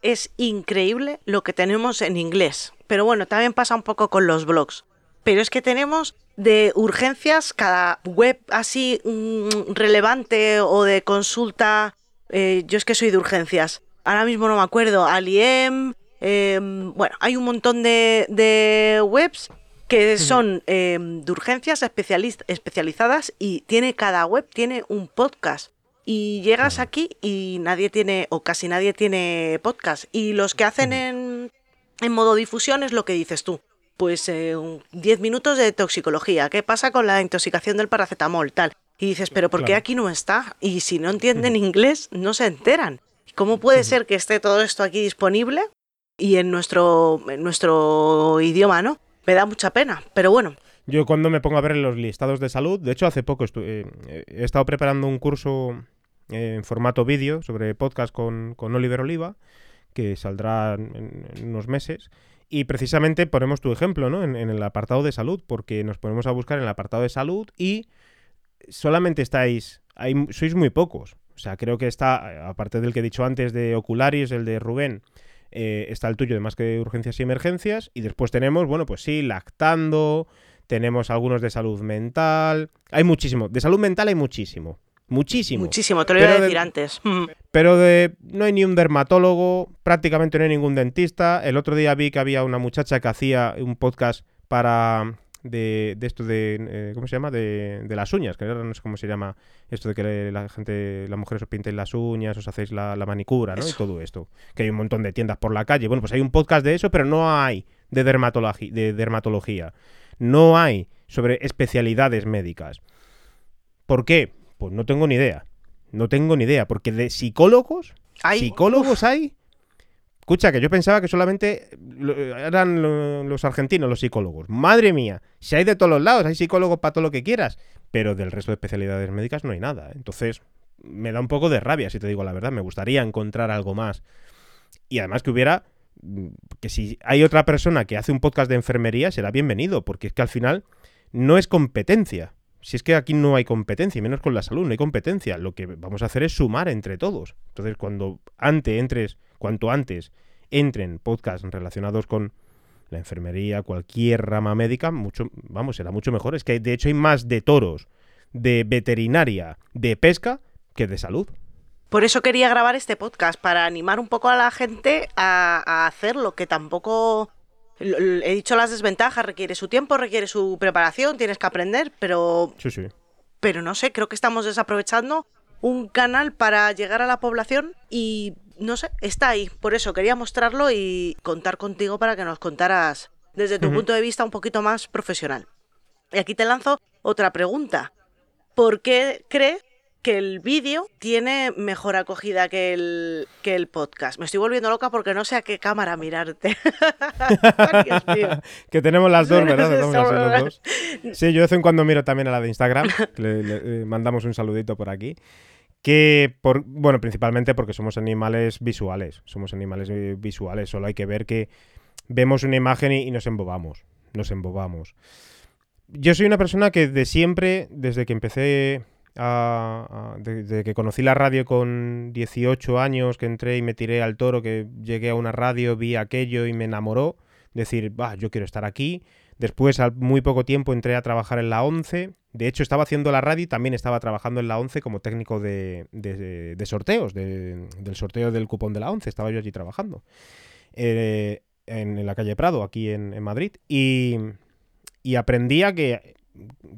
Es increíble lo que tenemos en inglés. Pero bueno, también pasa un poco con los blogs. Pero es que tenemos de urgencias cada web así mmm, relevante o de consulta. Eh, yo es que soy de urgencias. Ahora mismo no me acuerdo. Aliem. Eh, bueno, hay un montón de, de webs que son eh, de urgencias especializ especializadas y tiene cada web tiene un podcast y llegas aquí y nadie tiene o casi nadie tiene podcast. Y los que hacen en, en modo difusión es lo que dices tú. Pues 10 eh, minutos de toxicología. Qué pasa con la intoxicación del paracetamol tal. Y dices pero por qué claro. aquí no está y si no entienden inglés no se enteran. Cómo puede ser que esté todo esto aquí disponible y en nuestro en nuestro idioma no me da mucha pena, pero bueno. Yo cuando me pongo a ver los listados de salud, de hecho hace poco eh, he estado preparando un curso en formato vídeo sobre podcast con, con, Oliver Oliva, que saldrá en, unos meses, y precisamente ponemos tu ejemplo ¿no? en, en, el apartado de salud, porque nos ponemos a buscar en el apartado de salud y solamente estáis, hay, sois muy pocos. O sea, creo que está, aparte del que he dicho antes de Ocularis, el de Rubén, eh, está el tuyo de más que urgencias y emergencias. Y después tenemos, bueno, pues sí, lactando, tenemos algunos de salud mental. Hay muchísimo. De salud mental hay muchísimo. Muchísimo. Muchísimo, te lo iba a Pero de- decir antes. Pero de, no hay ni un dermatólogo, prácticamente no hay ningún dentista. El otro día vi que había una muchacha que hacía un podcast para de, de esto de eh, ¿cómo se llama? De, de las uñas, que ahora no sé cómo se llama esto de que la gente, las mujeres os pinten las uñas, os hacéis la, la manicura, ¿no? Y todo esto. Que hay un montón de tiendas por la calle. Bueno, pues hay un podcast de eso, pero no hay de de dermatología. No hay sobre especialidades médicas. ¿Por qué? Pues no tengo ni idea. No tengo ni idea, porque de psicólogos, Ay, psicólogos hay. Escucha, que yo pensaba que solamente eran lo- los argentinos los psicólogos. Madre mía, si hay de todos los lados, hay psicólogos para todo lo que quieras, pero del resto de especialidades médicas no hay nada. Entonces, me da un poco de rabia, si te digo la verdad. Me gustaría encontrar algo más. Y además que hubiera, mm, que si hay otra persona que hace un podcast de enfermería, será bienvenido, porque es que al final no es competencia. Si es que aquí no hay competencia, y menos con la salud, no hay competencia. Lo que vamos a hacer es sumar entre todos. Entonces, cuando antes entres, cuanto antes entren podcasts relacionados con la enfermería, cualquier rama médica, mucho, vamos, será mucho mejor. Es que de hecho hay más de toros, de veterinaria, de pesca, que de salud. Por eso quería grabar este podcast, para animar un poco a la gente a, a hacerlo, que tampoco... He dicho las desventajas, requiere su tiempo, requiere su preparación, tienes que aprender, pero, Sí, sí. pero no sé, creo que estamos desaprovechando un canal para llegar a la población y no sé, está ahí. Por eso quería mostrarlo y contar contigo para que nos contaras desde tu punto de vista un poquito más profesional. Y aquí te lanzo otra pregunta. ¿Por qué crees que el vídeo tiene mejor acogida que el, que el podcast? Me estoy volviendo loca porque no sé a qué cámara mirarte. Que tenemos las dos, ¿verdad? Los dos. Sí, yo de vez en cuando miro también a la de Instagram. Le, le- eh, mandamos un saludito por aquí. Que, por, bueno, principalmente porque somos animales visuales. Somos animales eh, visuales. Solo hay que ver que vemos una imagen y, y nos embobamos. Nos embobamos. Yo soy una persona que de siempre, desde que empecé a, a- desde que conocí la radio con 18 años, que entré y me tiré al toro, que llegué a una radio, vi aquello y me enamoró. Decir, va, yo quiero estar aquí. Después, al muy poco tiempo, entré a trabajar en la 11. De hecho, estaba haciendo la radio y también estaba trabajando en la 11 como técnico de, de- sorteos, de- del sorteo del cupón de la 11. Estaba yo allí trabajando. Eh, en, la calle Prado, aquí en, Madrid. Y, y aprendía que,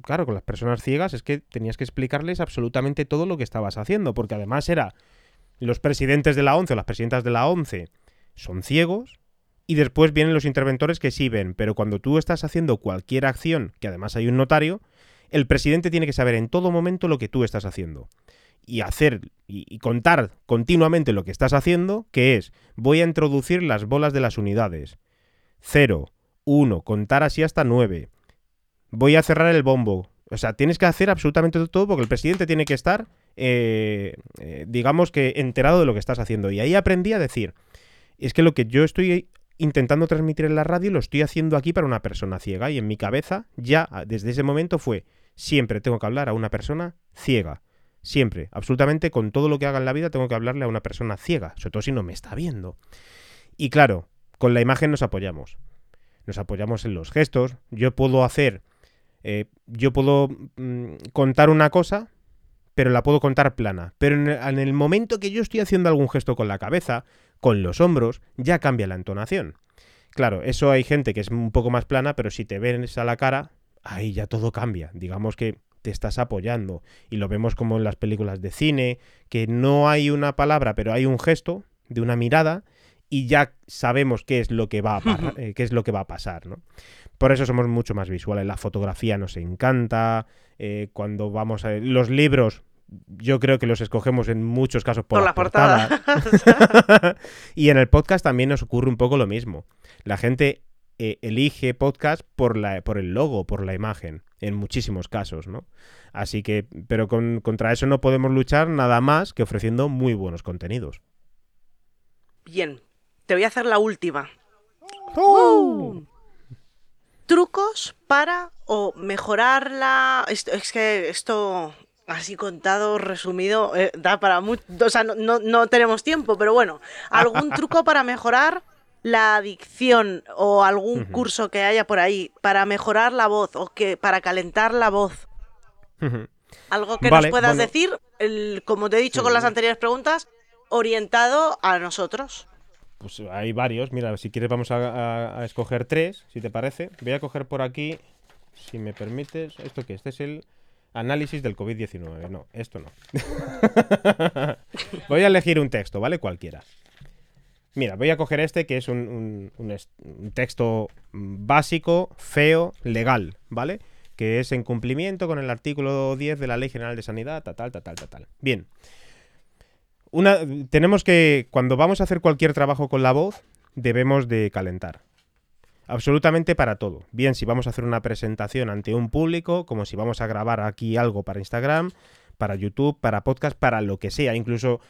claro, con las personas ciegas es que tenías que explicarles absolutamente todo lo que estabas haciendo. Porque además era los presidentes de la 11 o las presidentas de la 11 son ciegos. Y después vienen los interventores que sí ven, pero cuando tú estás haciendo cualquier acción, que además hay un notario, el presidente tiene que saber en todo momento lo que tú estás haciendo. Y hacer y, y contar continuamente lo que estás haciendo, que es, voy a introducir las bolas de las unidades. 0, 1, contar así hasta 9. Voy a cerrar el bombo. O sea, tienes que hacer absolutamente todo porque el presidente tiene que estar, eh, eh, digamos que, enterado de lo que estás haciendo. Y ahí aprendí a decir, es que lo que yo estoy intentando transmitir en la radio lo estoy haciendo aquí para una persona ciega y en mi cabeza ya desde ese momento fue siempre tengo que hablar a una persona ciega. Siempre, absolutamente con todo lo que haga en la vida tengo que hablarle a una persona ciega, sobre todo si no me está viendo. Y claro, con la imagen nos apoyamos. Nos apoyamos en los gestos. Yo puedo hacer, eh, yo puedo mm, contar una cosa, pero la puedo contar plana. Pero en el, en el momento que yo estoy haciendo algún gesto con la cabeza, con los hombros, ya cambia la entonación. Claro, eso hay gente que es un poco más plana, pero si te ves a la cara, ahí ya todo cambia. Digamos que te estás apoyando. Y lo vemos como en las películas de cine, que no hay una palabra, pero hay un gesto de una mirada y ya sabemos qué es lo que va a, eh, qué es lo que va a pasar, ¿no? Por eso somos mucho más visuales. La fotografía nos encanta. eh, cuando vamos a los libros, yo creo que los escogemos en muchos casos por, la portada. portadas. y en el podcast también nos ocurre un poco lo mismo. La gente eh, elige podcast por, la, por el logo, por la imagen, en muchísimos casos, ¿no? Así que, pero con- contra eso no podemos luchar nada más que ofreciendo muy buenos contenidos. Bien, te voy a hacer la última. Trucos para o mejorar la... Esto, es que esto así contado, resumido, eh, da para mucho. O sea, no, no, no tenemos tiempo, pero bueno, ¿algún truco para mejorar la adicción o algún curso que haya por ahí para mejorar la voz o que para calentar la voz? Algo que Vale, nos puedas bueno. decir, el- como te he dicho con las anteriores preguntas, orientado a nosotros. Pues hay varios. Mira, si quieres vamos a, escoger tres, si te parece. Voy a coger por aquí, si me permites. ¿Esto qué? Este es el análisis del COVID-19. No, esto no. voy a elegir un texto, ¿vale? Cualquiera. Mira, voy a coger este que es un, un- texto básico, feo, legal, ¿vale? Que es en cumplimiento con el artículo 10 de la Ley General de Sanidad, tal, tal, tal, tal, tal. Bien. Una, tenemos que, cuando vamos a hacer cualquier trabajo con la voz, debemos de calentar. Absolutamente para todo. Bien, si vamos a hacer una presentación ante un público, como si vamos a grabar aquí algo para Instagram, para YouTube, para podcast, para lo que sea. Incluso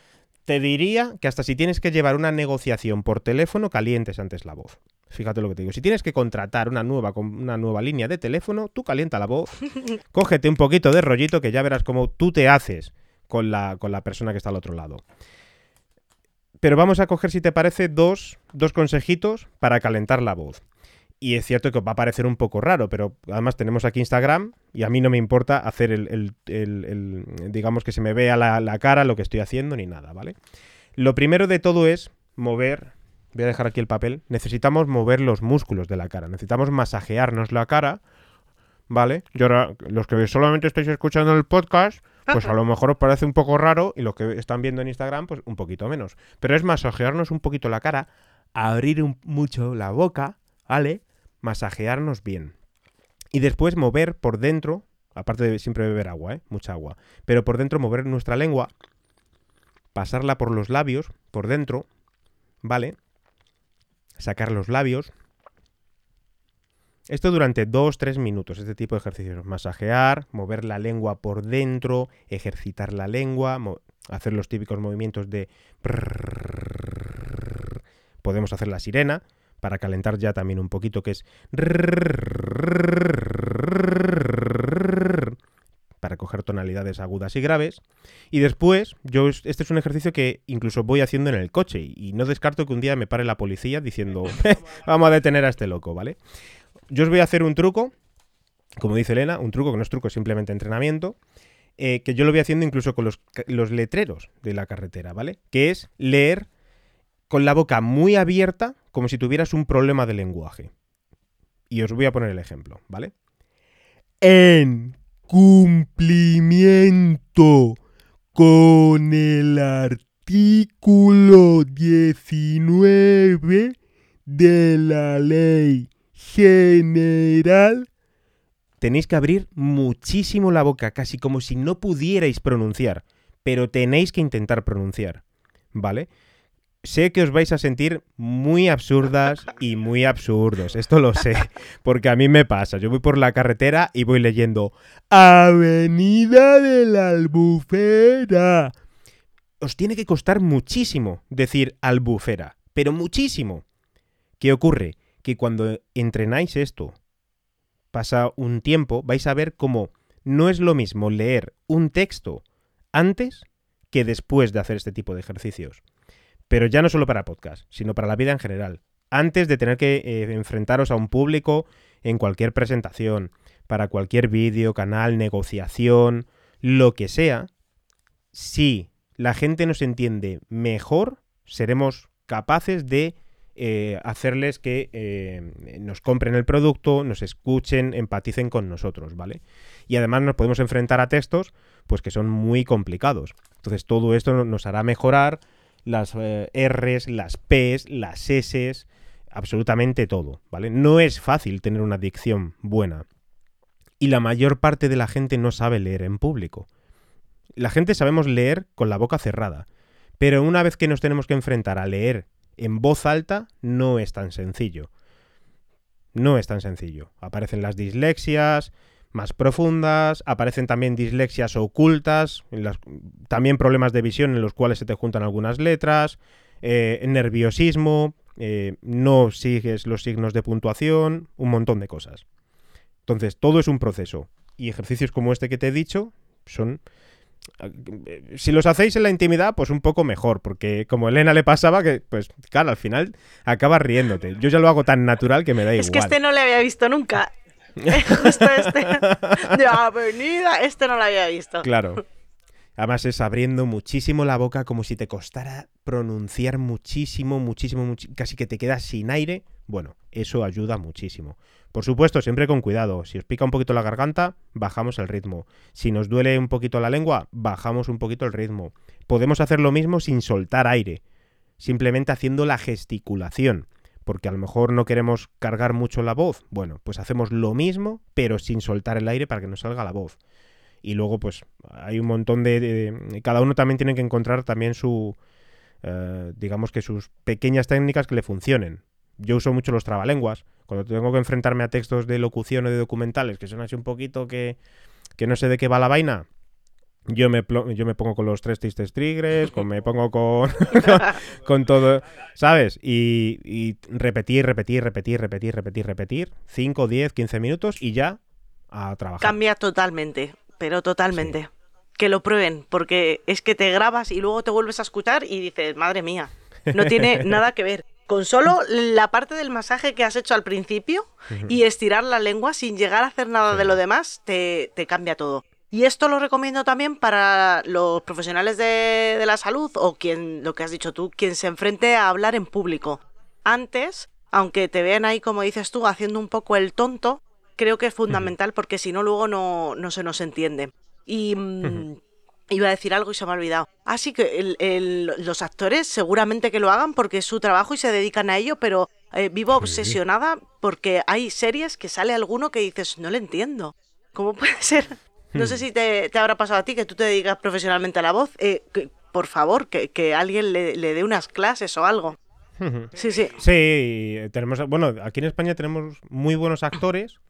te diría que hasta si tienes que llevar una negociación por teléfono, calientes antes la voz. Fíjate lo que te digo. Si tienes que contratar una nueva, una nueva línea de teléfono, tú calienta la voz, cógete un poquito de rollito que ya verás cómo tú te haces con la, con la persona que está al otro lado. Pero vamos a coger, si te parece, dos, dos consejitos para calentar la voz. Y es cierto que va a parecer un poco raro, pero además tenemos aquí Instagram y a mí no me importa hacer el, el- el- el- digamos que se me vea la, la cara, lo que estoy haciendo, ni nada, ¿vale? Lo primero de todo es mover, voy a dejar aquí el papel, necesitamos mover los músculos de la cara, necesitamos masajearnos la cara, ¿vale? Y ahora, los que solamente estáis escuchando el podcast, pues a lo mejor os parece un poco raro y los que están viendo en Instagram, pues un poquito menos. Pero es masajearnos un poquito la cara, abrir un- mucho la boca, ¿vale? Masajearnos bien. Y después mover por dentro, aparte de siempre beber agua, ¿eh? Mucha agua. Pero por dentro mover nuestra lengua, pasarla por los labios, por dentro, ¿vale? Sacar los labios. Esto durante 2-3 minutos, este tipo de ejercicios. Masajear, mover la lengua por dentro, ejercitar la lengua, hacer los típicos movimientos de... Podemos hacer la sirena para calentar ya también un poquito, que es... para coger tonalidades agudas y graves. Y después, yo es- este es un ejercicio que incluso voy haciendo en el coche y no descarto que un día me pare la policía diciendo, vamos a detener a este loco, ¿vale? Yo os voy a hacer un truco, como dice Elena, un truco que no es truco, es simplemente entrenamiento, eh, que yo lo voy haciendo incluso con los, letreros de la carretera, ¿vale? Que es leer con la boca muy abierta, como si tuvieras un problema de lenguaje. Y os voy a poner el ejemplo, ¿vale? En cumplimiento con el artículo 19 de la ley general, tenéis que abrir muchísimo la boca, casi como si no pudierais pronunciar, pero tenéis que intentar pronunciar, ¿vale? Sé que os vais a sentir muy absurdas y muy absurdos, esto lo sé, porque a mí me pasa, yo voy por la carretera y voy leyendo Avenida de la Albufera. Os tiene que costar muchísimo decir albufera, pero muchísimo. ¿Qué ocurre? Que cuando entrenáis esto, pasa un tiempo, vais a ver cómo no es lo mismo leer un texto antes que después de hacer este tipo de ejercicios. Pero ya no solo para podcast, sino para la vida en general. Antes de tener que eh, enfrentaros a un público en cualquier presentación, para cualquier vídeo, canal, negociación, lo que sea, si la gente nos entiende mejor, seremos capaces de eh, hacerles que eh, nos compren el producto, nos escuchen, empaticen con nosotros, ¿vale? Y además nos podemos enfrentar a textos pues que son muy complicados. Entonces todo esto no- nos hará mejorar las eh, R's, las P's, las S's, absolutamente todo, ¿vale? No es fácil tener una dicción buena. Y la mayor parte de la gente no sabe leer en público. La gente sabemos leer con la boca cerrada, pero una vez que nos tenemos que enfrentar a leer en voz alta, no es tan sencillo. No es tan sencillo. Aparecen las dislexias más profundas, aparecen también dislexias ocultas, también problemas de visión en los cuales se te juntan algunas letras, eh, nerviosismo, eh, no sigues los signos de puntuación, un montón de cosas. Entonces, todo es un proceso. Y ejercicios como este que te he dicho son si los hacéis en la intimidad, pues un poco mejor, porque como a Elena le pasaba, que pues claro, al final acabas riéndote. Yo ya lo hago tan natural que me da igual. Es que este no le había visto nunca. Justo este de avenida, este no lo había visto. Claro. Además es abriendo muchísimo la boca como si te costara pronunciar muchísimo, muchísimo, casi que te quedas sin aire. Bueno, eso ayuda muchísimo. Por supuesto, siempre con cuidado. Si os pica un poquito la garganta, bajamos el ritmo. Si nos duele un poquito la lengua, bajamos un poquito el ritmo. Podemos hacer lo mismo sin soltar aire, simplemente haciendo la gesticulación. Porque a lo mejor no queremos cargar mucho la voz. Bueno, pues hacemos lo mismo, pero sin soltar el aire para que nos salga la voz. Y luego, pues, hay un montón de. cada uno también tiene que encontrar también su. Eh, digamos que sus pequeñas técnicas que le funcionen. Yo uso mucho los trabalenguas cuando tengo que enfrentarme a textos de locución o de documentales que son así un poquito que, que no sé de qué va la vaina, yo me, yo me pongo con los tres tristes tigres, con, me pongo con, con, todo, ¿sabes? Y, repetir, repetir, repetir, repetir, repetir, repetir, 5, 10, 15 minutos y ya a trabajar. Cambia totalmente, pero totalmente. Que lo prueben, porque es que te grabas y luego te vuelves a escuchar y dices, madre mía, no tiene nada que ver con solo la parte del masaje que has hecho al principio y estirar la lengua sin llegar a hacer nada de lo demás, te, cambia todo. Y esto lo recomiendo también para los profesionales de, la salud o quien, lo que has dicho tú, quien se enfrente a hablar en público. Antes, aunque te vean ahí, como dices tú, haciendo un poco el tonto, creo que es fundamental porque si no, luego no, no se nos entiende. Y mm, Iba a decir algo y se me ha olvidado. Así ah, que los actores seguramente que lo hagan porque es su trabajo y se dedican a ello, pero eh, vivo obsesionada porque hay series que sale alguno que dices, no le entiendo. ¿Cómo puede ser? No sé hmm. si te, habrá pasado a ti que tú te dedicas profesionalmente a la voz. Eh, por favor, que, alguien le, le dé unas clases o algo. Sí, sí. Sí, tenemos, bueno, aquí en España tenemos muy buenos actores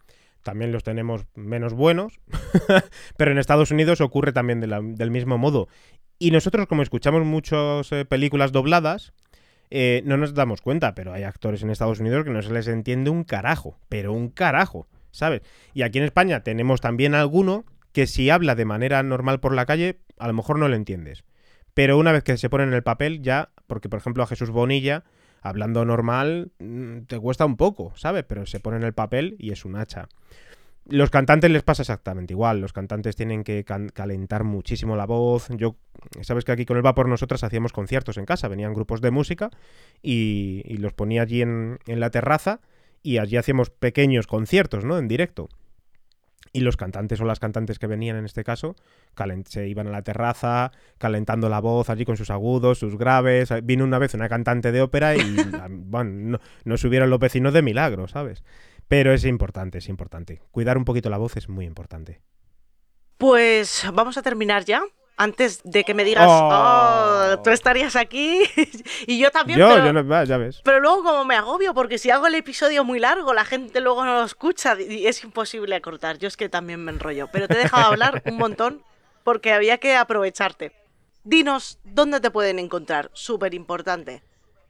también los tenemos menos buenos, pero en Estados Unidos ocurre también del mismo modo. Y nosotros, como escuchamos muchas eh, películas dobladas, eh, no nos damos cuenta, pero hay actores en Estados Unidos que no se les entiende un carajo, pero un carajo, ¿sabes? Y aquí en España tenemos también alguno que si habla de manera normal por la calle, a lo mejor no lo entiendes. Pero una vez que se pone en el papel, ya, porque por ejemplo a Jesús Bonilla, hablando normal, mm, te cuesta un poco, ¿sabes? Pero se pone en el papel y es un hacha. Los cantantes les pasa exactamente igual. Los cantantes tienen que calentar muchísimo la voz. Yo, sabes que aquí con el Vapor nosotras hacíamos conciertos en casa. Venían grupos de música y, los ponía allí en, en, la terraza y allí hacíamos pequeños conciertos, ¿no? En directo. Y los cantantes o las cantantes que venían en este caso se iban a la terraza calentando la voz allí con sus agudos, sus graves. Vino una vez una cantante de ópera y bueno, no, no subieron los vecinos de milagro, ¿sabes? Pero es importante, es importante. Cuidar un poquito la voz es muy importante. Pues vamos a terminar ya. Antes de que me digas, oh, tú estarías aquí y yo también. Yo, pero, yo no, ya ves. Pero luego, como me agobio, porque si hago el episodio muy largo, la gente luego no lo escucha y es imposible cortar. Yo es que también me enrollo. Pero te he dejado hablar un montón porque había que aprovecharte. Dinos dónde te pueden encontrar. Súper importante.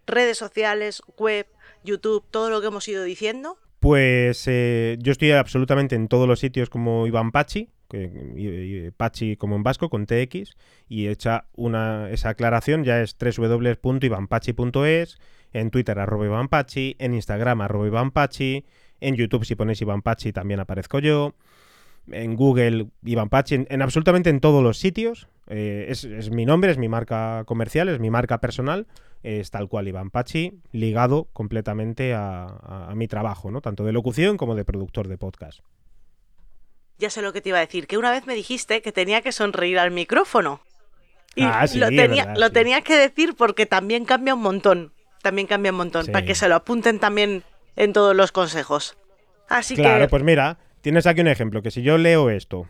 Redes sociales, web, YouTube, todo lo que hemos ido diciendo. Pues eh, yo estoy absolutamente en todos los sitios como Iván Pachi, Pachi como en vasco, con TX, y hecha una, esa aclaración ya es www.ivanpachi.es, en Twitter arroba Iván Pachi, en Instagram arroba Iván Pachi, en YouTube si ponéis Iván Pachi también aparezco yo, en Google Iván Pachi, en absolutamente en todos los sitios, eh, es, mi nombre, es mi marca comercial, es mi marca personal, es tal cual Iván Pachi, ligado completamente a, mi trabajo, ¿no? Tanto de locución como de productor de podcast. Ya sé lo que te iba a decir, que una vez me dijiste que tenía que sonreír al micrófono. Y ah, sí, lo, tenía, lo tenía que decir porque también cambia un montón. También cambia un montón. Para que se lo apunten también en todos los consejos. Así claro, pues mira, tienes aquí un ejemplo, que si yo leo esto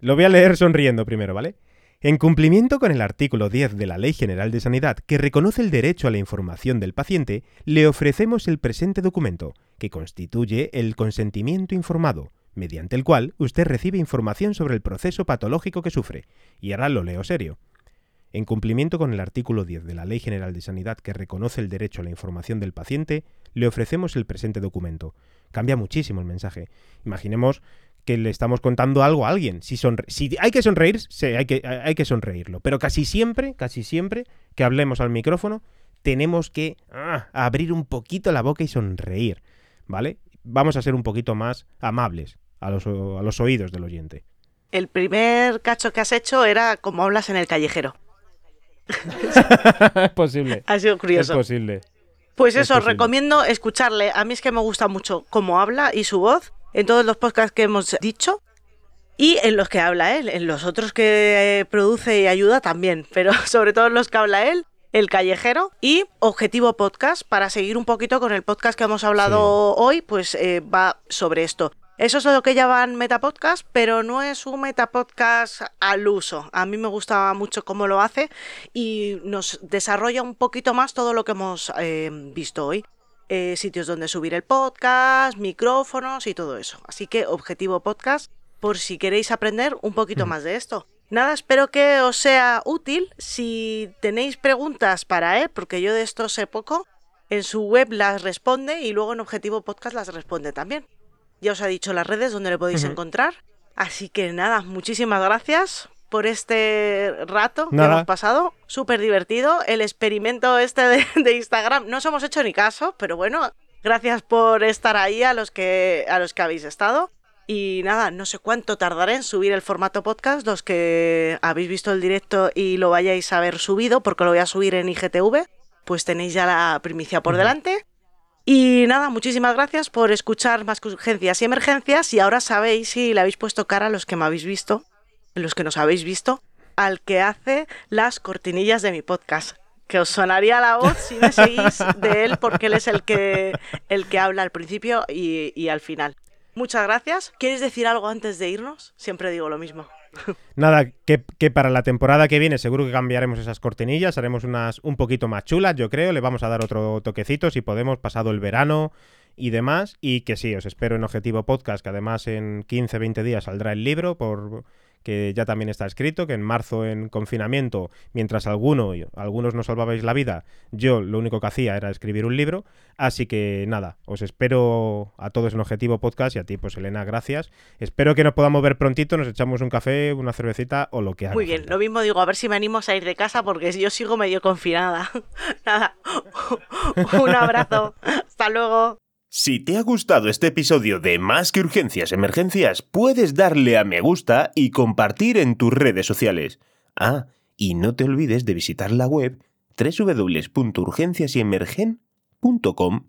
lo voy a leer sonriendo primero, ¿vale? En cumplimiento con el artículo 10 de la Ley General de Sanidad, que reconoce el derecho a la información del paciente, le ofrecemos el presente documento, que constituye el consentimiento informado, mediante el cual usted recibe información sobre el proceso patológico que sufre. Y ahora lo leo serio. En cumplimiento con el artículo 10 de la Ley General de Sanidad que reconoce el derecho a la información del paciente, le ofrecemos el presente documento. Cambia muchísimo el mensaje. Imaginemos que le estamos contando algo a alguien. Si, si hay que sonreír, sí, hay, que, hay que sonreírlo. Pero casi siempre, casi siempre que hablemos al micrófono, tenemos que ah, abrir un poquito la boca y sonreír, ¿vale? Vamos a ser un poquito más amables a los, a los oídos del oyente. El primer cacho que has hecho era como hablas en el callejero. es posible. Ha sido curioso. Es posible. Pues eso, recomiendo escucharle. A mí es que me gusta mucho cómo habla y su voz en todos los podcasts que hemos dicho y en los que habla él. En los otros que eh, produce y ayuda también, pero sobre todo en los que habla él. El Callejero y Objetivo Podcast, para seguir un poquito con el podcast que hemos hablado hoy, pues eh, va sobre esto. Eso es lo que llaman metapodcast, pero no es un metapodcast al uso. A mí me gusta mucho cómo lo hace y nos desarrolla un poquito más todo lo que hemos eh, visto hoy. Eh, sitios donde subir el podcast, micrófonos y todo eso. Así que objetivo podcast por si queréis aprender un poquito más de esto. Nada, espero que os sea útil. Si tenéis preguntas para él, porque yo de esto sé poco, en su web las responde y luego en Objetivo Podcast las responde también. Ya os ha dicho las redes donde le podéis encontrar. Así que nada, muchísimas gracias por este rato que hemos pasado. Súper divertido. El experimento este de, Instagram. No os hemos hecho ni caso, pero bueno, gracias por estar ahí a los que, a los que habéis estado. Y nada, no sé cuánto tardaré en subir el formato podcast, los que habéis visto el directo y lo vayáis a ver subido, porque lo voy a subir en IGTV, pues tenéis ya la primicia por delante. Y nada, muchísimas gracias por escuchar más urgencias y emergencias. Y ahora sabéis si le habéis puesto cara a los que me habéis visto, los que nos habéis visto, al que hace las cortinillas de mi podcast. Que os sonaría la voz si me seguís de él, porque él es el que, el que habla al principio y, y al final. Muchas gracias. ¿Quieres decir algo antes de irnos? Siempre digo lo mismo. Nada, que, para la temporada que viene seguro que cambiaremos esas cortinillas, haremos unas un poquito más chulas, yo creo, le vamos a dar otro toquecito si podemos, pasado el verano y demás, y que sí, os espero en Objetivo Podcast, que además en 15-20 días saldrá el libro por que ya también está escrito, que en marzo en confinamiento, mientras alguno, algunos nos salvabais la vida, yo lo único que hacía era escribir un libro. Así que nada, os espero a todos en Objetivo Podcast y a ti, pues Elena, gracias. Espero que nos podamos ver prontito, nos echamos un café, una cervecita o lo que haga. Muy bien, lo mismo digo, a ver si me animo a ir de casa porque yo sigo medio confinada. nada, un abrazo, hasta luego. Si te ha gustado este episodio de Más que Urgencias Emergencias, puedes darle a me gusta y compartir en tus redes sociales. Ah, y no te olvides de visitar la web www.urgenciasyemergen.com